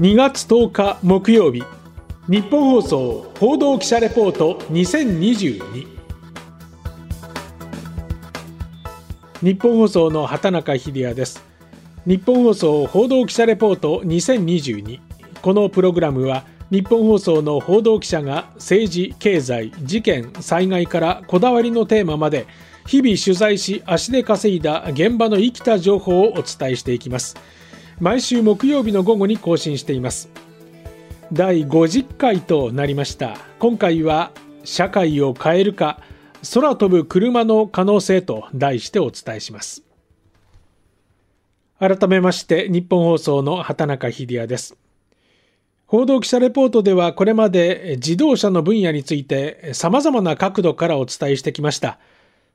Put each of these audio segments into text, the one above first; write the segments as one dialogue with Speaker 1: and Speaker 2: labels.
Speaker 1: 2月10日木曜日。日本放送報道記者レポート2022日本放送の畑中秀也です。日本放送報道記者レポート2022このプログラムは日本放送の報道記者が政治経済事件災害からこだわりのテーマまで日々取材し足で稼いだ現場の生きた情報をお伝えしていきます。毎週木曜日の午後に更新しています。第50回となりました。今回は社会を変えるか空飛ぶ車の可能性と題してお伝えします。改めまして日本放送の畑中秀也です。報道記者レポートではこれまで自動車の分野について様々な角度からお伝えしてきました。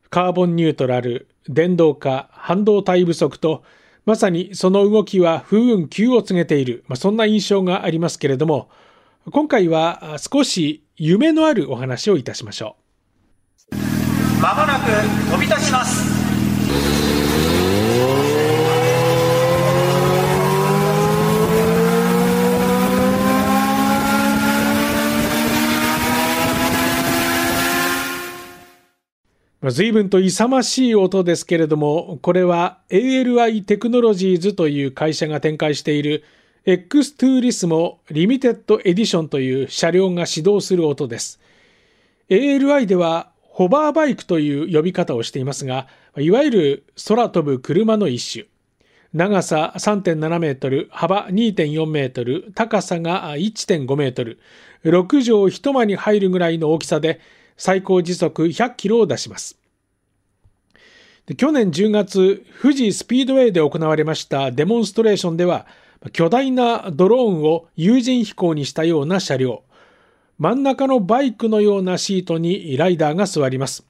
Speaker 1: カーボンニュートラル電動化半導体不足とまさにその動きは風雲急を告げている、まあ、そんな印象がありますけれども、今回は少し夢のあるお話をいたしましょ
Speaker 2: う。まもなく飛び立ちます。
Speaker 1: 随分と勇ましい音ですけれども、これは ALI テクノロジーズという会社が展開している X トゥーリスモリミテッドエディションという車両が始動する音です。ALI ではホバーバイクという呼び方をしていますが、いわゆる空飛ぶ車の一種。長さ3.7メートル、幅2.4メートル、高さが1.5メートル、6畳一間に入るぐらいの大きさで、最高時速100キロを出します。去年10月、富士スピードウェイで行われましたデモンストレーションでは、巨大なドローンを有人飛行にしたような車両、真ん中のバイクのようなシートにライダーが座ります。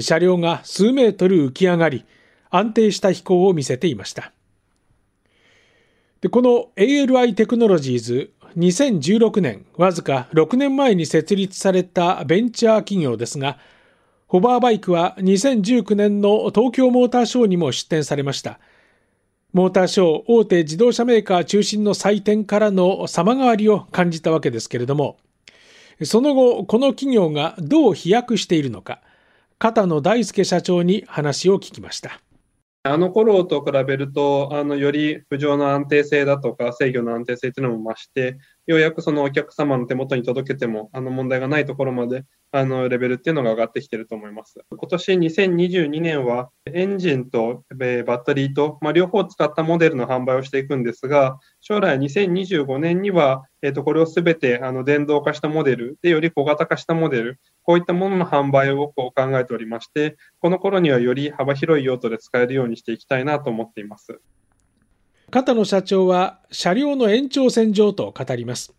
Speaker 1: 車両が数メートル浮き上がり、安定した飛行を見せていました。でこの ALI テクノロジーズ2016年、わずか6年前に設立されたベンチャー企業ですが、ホバーバイクは2019年の東京モーターショーにも出展されました。モーターショー大手自動車メーカー中心の祭典からの様変わりを感じたわけですけれども、その後、この企業がどう飛躍しているのか、片野大輔社長に話を聞きました。
Speaker 3: あの頃と比べると、あの、より浮上の安定性だとか制御の安定性っていうのも増して、ようやくそのお客様の手元に届けても、あの問題がないところまで、あの、レベルっていうのが上がってきてると思います。今年2022年は、エンジンとバッテリーと、まあ、両方使ったモデルの販売をしていくんですが、将来2025年には、えっ、と、これをすべて、あの、電動化したモデルで、より小型化したモデル、こういったものの販売をこう考えておりまして、この頃にはより幅広い用途で使えるようにしていきたいなと思っています。
Speaker 1: 片野社長は車両の延長線上と語ります。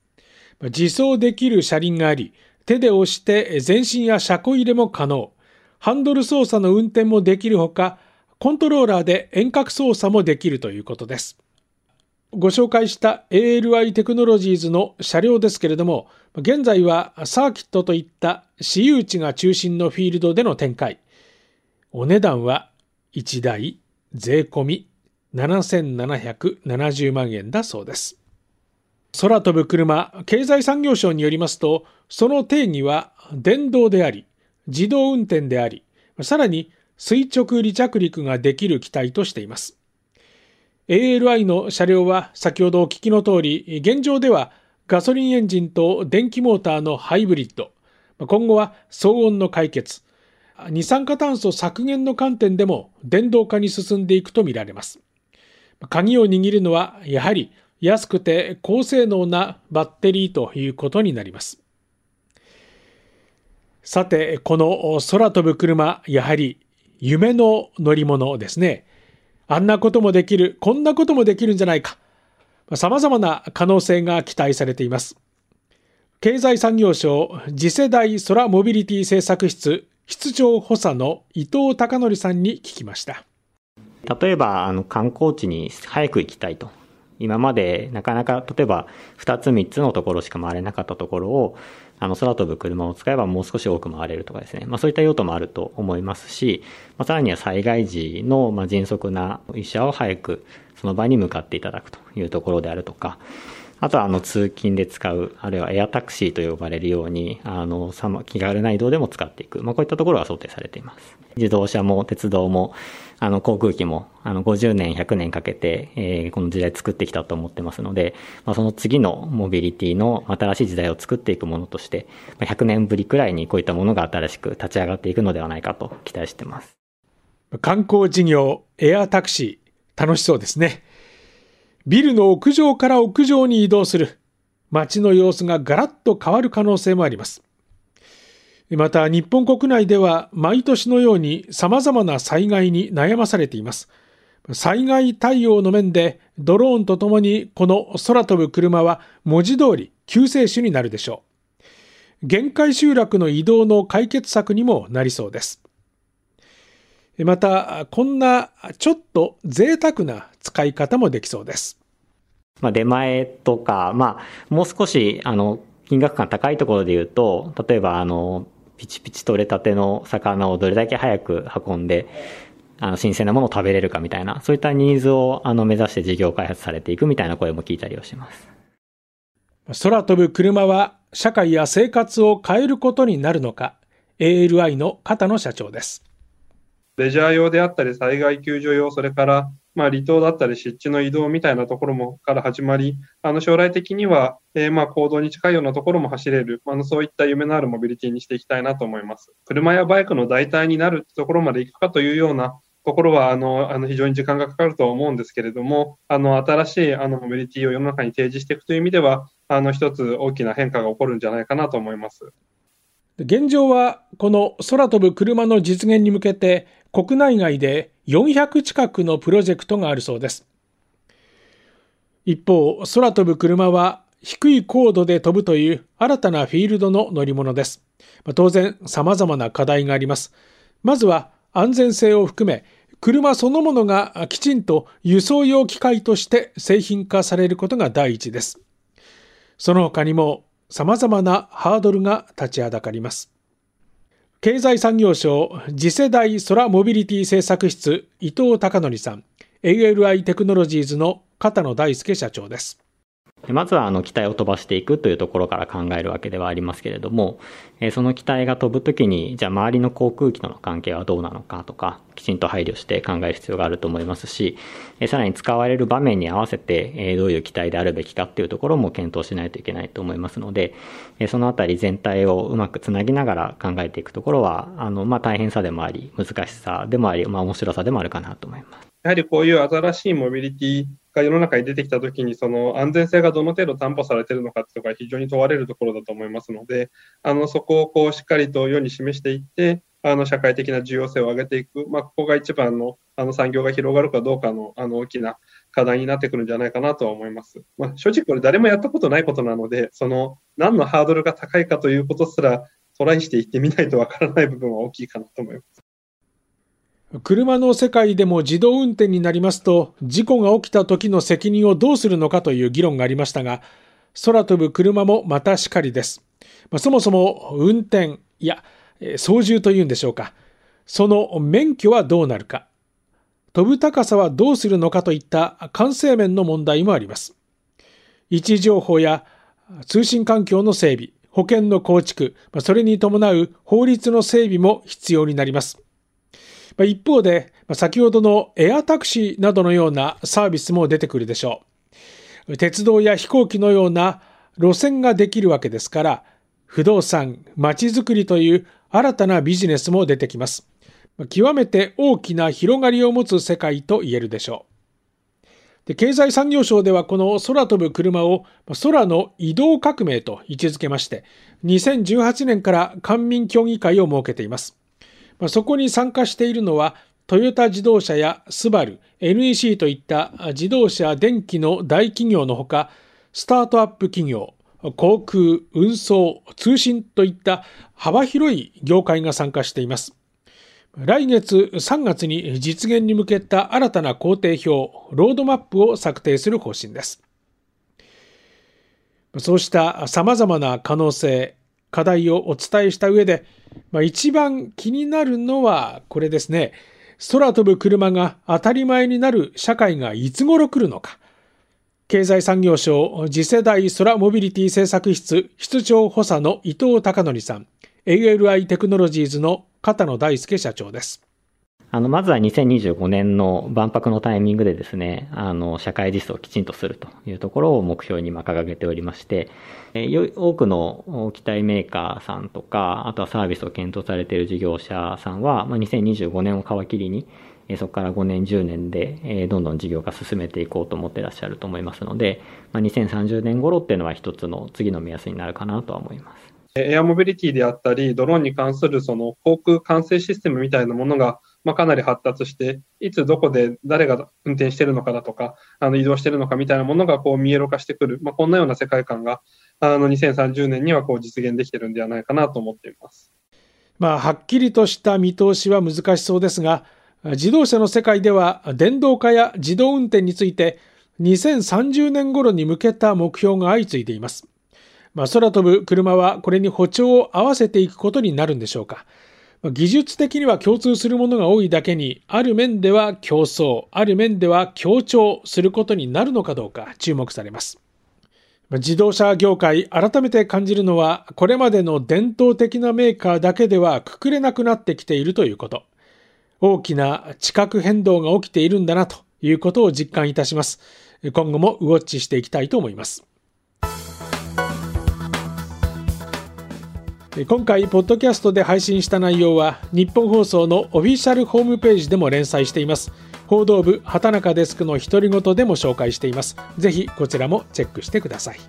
Speaker 1: 自走できる車輪があり、手で押して前進や車庫入れも可能。ハンドル操作の運転もできるほか、コントローラーで遠隔操作もできるということです。ご紹介した ALI テクノロジーズの車両ですけれども、現在はサーキットといった私有地が中心のフィールドでの展開。お値段は1台税込み7770万円だそうです。空飛ぶ車、経済産業省によりますと、その定義は電動であり、自動運転であり、さらに垂直離着陸ができる機体としています。ALI の車両は先ほどお聞きの通り、現状ではガソリンエンジンと電気モーターのハイブリッド、今後は騒音の解決、二酸化炭素削減の観点でも電動化に進んでいくとみられます。鍵を握るのはやはり安くて高性能なバッテリーということになります。さて、この空飛ぶ車、やはり夢の乗り物ですね。あんなこともできる、こんなこともできるんじゃないか。様々な可能性が期待されています。経済産業省次世代空モビリティ政策室室長補佐の伊藤孝則さんに聞きました。
Speaker 4: 例えば、あの、観光地に早く行きたいと。今までなかなか、例えば2つ3つのところしか回れなかったところを、あの、空飛ぶ車を使えばもう少し多く回れるとかですね。まあそういった用途もあると思いますし、まあさらには災害時の、まあ迅速な医者を早くその場に向かっていただくというところであるとか、あとはあの通勤で使う、あるいはエアタクシーと呼ばれるように、あの、気軽な移動でも使っていく。まあこういったところが想定されています。自動車も鉄道も、あの航空機も、あの50年、100年かけて、えー、この時代作ってきたと思ってますので、まあその次のモビリティの新しい時代を作っていくものとして、ま100年ぶりくらいにこういったものが新しく立ち上がっていくのではないかと期待してます。
Speaker 1: 観光事業、エアタクシー、楽しそうですね。ビルの屋上から屋上に移動する。街の様子がガラッと変わる可能性もあります。また日本国内では毎年のように様々な災害に悩まされています。災害対応の面でドローンとともにこの空飛ぶ車は文字通り救世主になるでしょう。限界集落の移動の解決策にもなりそうです。また、こんなちょっと贅沢な使い方もできそうです。
Speaker 4: まあ、出前とか、まあ、もう少し、あの、金額感高いところで言うと、例えば、あの、ピチピチ取れたての魚をどれだけ早く運んで、あの、新鮮なものを食べれるかみたいな、そういったニーズを、あの、目指して事業開発されていくみたいな声も聞いたりをします。
Speaker 1: 空飛ぶ車は社会や生活を変えることになるのか、ALI の片野社長です。
Speaker 3: レジャー用であったり、災害救助用、それから、まあ、離島だったり、湿地の移動みたいなところもから始まり、あの将来的には、えー、まあ行動に近いようなところも走れる、あのそういった夢のあるモビリティにしていきたいなと思います。車やバイクの代替になるところまで行くかというようなところは、あの、あの非常に時間がかかるとは思うんですけれども、あの、新しいあのモビリティを世の中に提示していくという意味では、あの、一つ大きな変化が起こるんじゃないかなと思います。
Speaker 1: 現状は、この空飛ぶ車の実現に向けて、国内外で400近くのプロジェクトがあるそうです。一方、空飛ぶ車は低い高度で飛ぶという新たなフィールドの乗り物です。当然、様々な課題があります。まずは安全性を含め、車そのものがきちんと輸送用機械として製品化されることが第一です。その他にも様々なハードルが立ちはだかります。経済産業省次世代空モビリティ政策室伊藤孝則さん ALI テクノロジーズの片野大輔社長です。
Speaker 4: まずはあの機体を飛ばしていくというところから考えるわけではありますけれども、えその機体が飛ぶときに、じゃあ周りの航空機との関係はどうなのかとか、きちんと配慮して考える必要があると思いますし、えさらに使われる場面に合わせて、えどういう機体であるべきかっていうところも検討しないといけないと思いますので、えそのあたり全体をうまくつなぎながら考えていくところは、あの、まあ、大変さでもあり、難しさでもあり、まあ、面白さでもあるかなと思います。
Speaker 3: やはりこういう新しいモビリティが世の中に出てきたときに、その安全性がどの程度担保されているのかっていうのが非常に問われるところだと思いますので、あのそこをこうしっかりと世に示していって、あの社会的な重要性を上げていく、まあ、ここが一番のあの産業が広がるかどうかのあの大きな課題になってくるんじゃないかなとは思います。まあ、正直これ誰もやったことないことなので、その何のハードルが高いかということすらトライしていってみないとわからない部分は大きいかなと思います。
Speaker 1: 車の世界でも自動運転になりますと、事故が起きた時の責任をどうするのかという議論がありましたが、空飛ぶ車もまたしかりです。まあ、そもそも運転、いや、操縦というんでしょうか。その免許はどうなるか。飛ぶ高さはどうするのかといった管制面の問題もあります。位置情報や通信環境の整備、保険の構築、それに伴う法律の整備も必要になります。一方で、先ほどのエアタクシーなどのようなサービスも出てくるでしょう。鉄道や飛行機のような路線ができるわけですから、不動産、街づくりという新たなビジネスも出てきます。極めて大きな広がりを持つ世界と言えるでしょう。で経済産業省ではこの空飛ぶ車を空の移動革命と位置づけまして、2018年から官民協議会を設けています。まあ、そこに参加しているのは、トヨタ自動車やスバル、NEC といった自動車電機の大企業のほか、スタートアップ企業、航空、運送、通信といった幅広い業界が参加しています。来月3月に実現に向けた新たな工程表、ロードマップを策定する方針です。そうした様々な可能性、課題をお伝えした上で、まあ、一番気になるのはこれですね。空飛ぶ車が当たり前になる社会がいつ頃来るのか。経済産業省次世代空モビリティ政策室室長補佐の伊藤隆則さん、ALI テクノロジーズの片野大輔社長です。
Speaker 4: あの、まずは2025年の万博のタイミングでですね、あの、社会実装をきちんとするというところを目標に今掲げておりまして、え多くの機体メーカーさんとか、あとはサービスを検討されている事業者さんは、まあ、2025年を皮切りに、そこから5年、10年で、どんどん事業化進めていこうと思ってらっしゃると思いますので、まあ、2030年頃っていうのは一つの次の目安になるかなとは思います。
Speaker 3: エアモビリティであったり、ドローンに関するその航空管制システムみたいなものが、まあ、かなり発達して、いつどこで誰が運転してるのかだとか、あの移動してるのかみたいなものがこう見えろ化してくる、まあ、こんなような世界観が、あの2030年にはこう実現できてるんではないかなと思っています。
Speaker 1: まあ、はっきりとした見通しは難しそうですが、自動車の世界では電動化や自動運転について2030年頃に向けた目標が相次いでいます。まあ、空飛ぶ車はこれに歩調を合わせていくことになるんでしょうか。技術的には共通するものが多いだけに、ある面では競争、ある面では協調することになるのかどうか注目されます。自動車業界、改めて感じるのは、これまでの伝統的なメーカーだけではくくれなくなってきているということ。大きな地殻変動が起きているんだなということを実感いたします。今後もウォッチしていきたいと思います。今回、ポッドキャストで配信した内容は、日本放送のオフィシャルホームページでも連載しています。報道部、畑中デスクの独り言でも紹介しています。ぜひ、こちらもチェックしてください。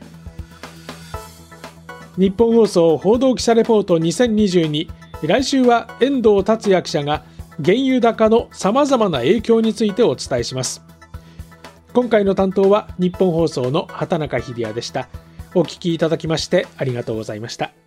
Speaker 1: 日本放送報道記者レポート2022来週は遠藤達也記者が原油高のさまざまな影響についてお伝えします今回の担当は日本放送の畑中秀也でしたお聞きいただきましてありがとうございました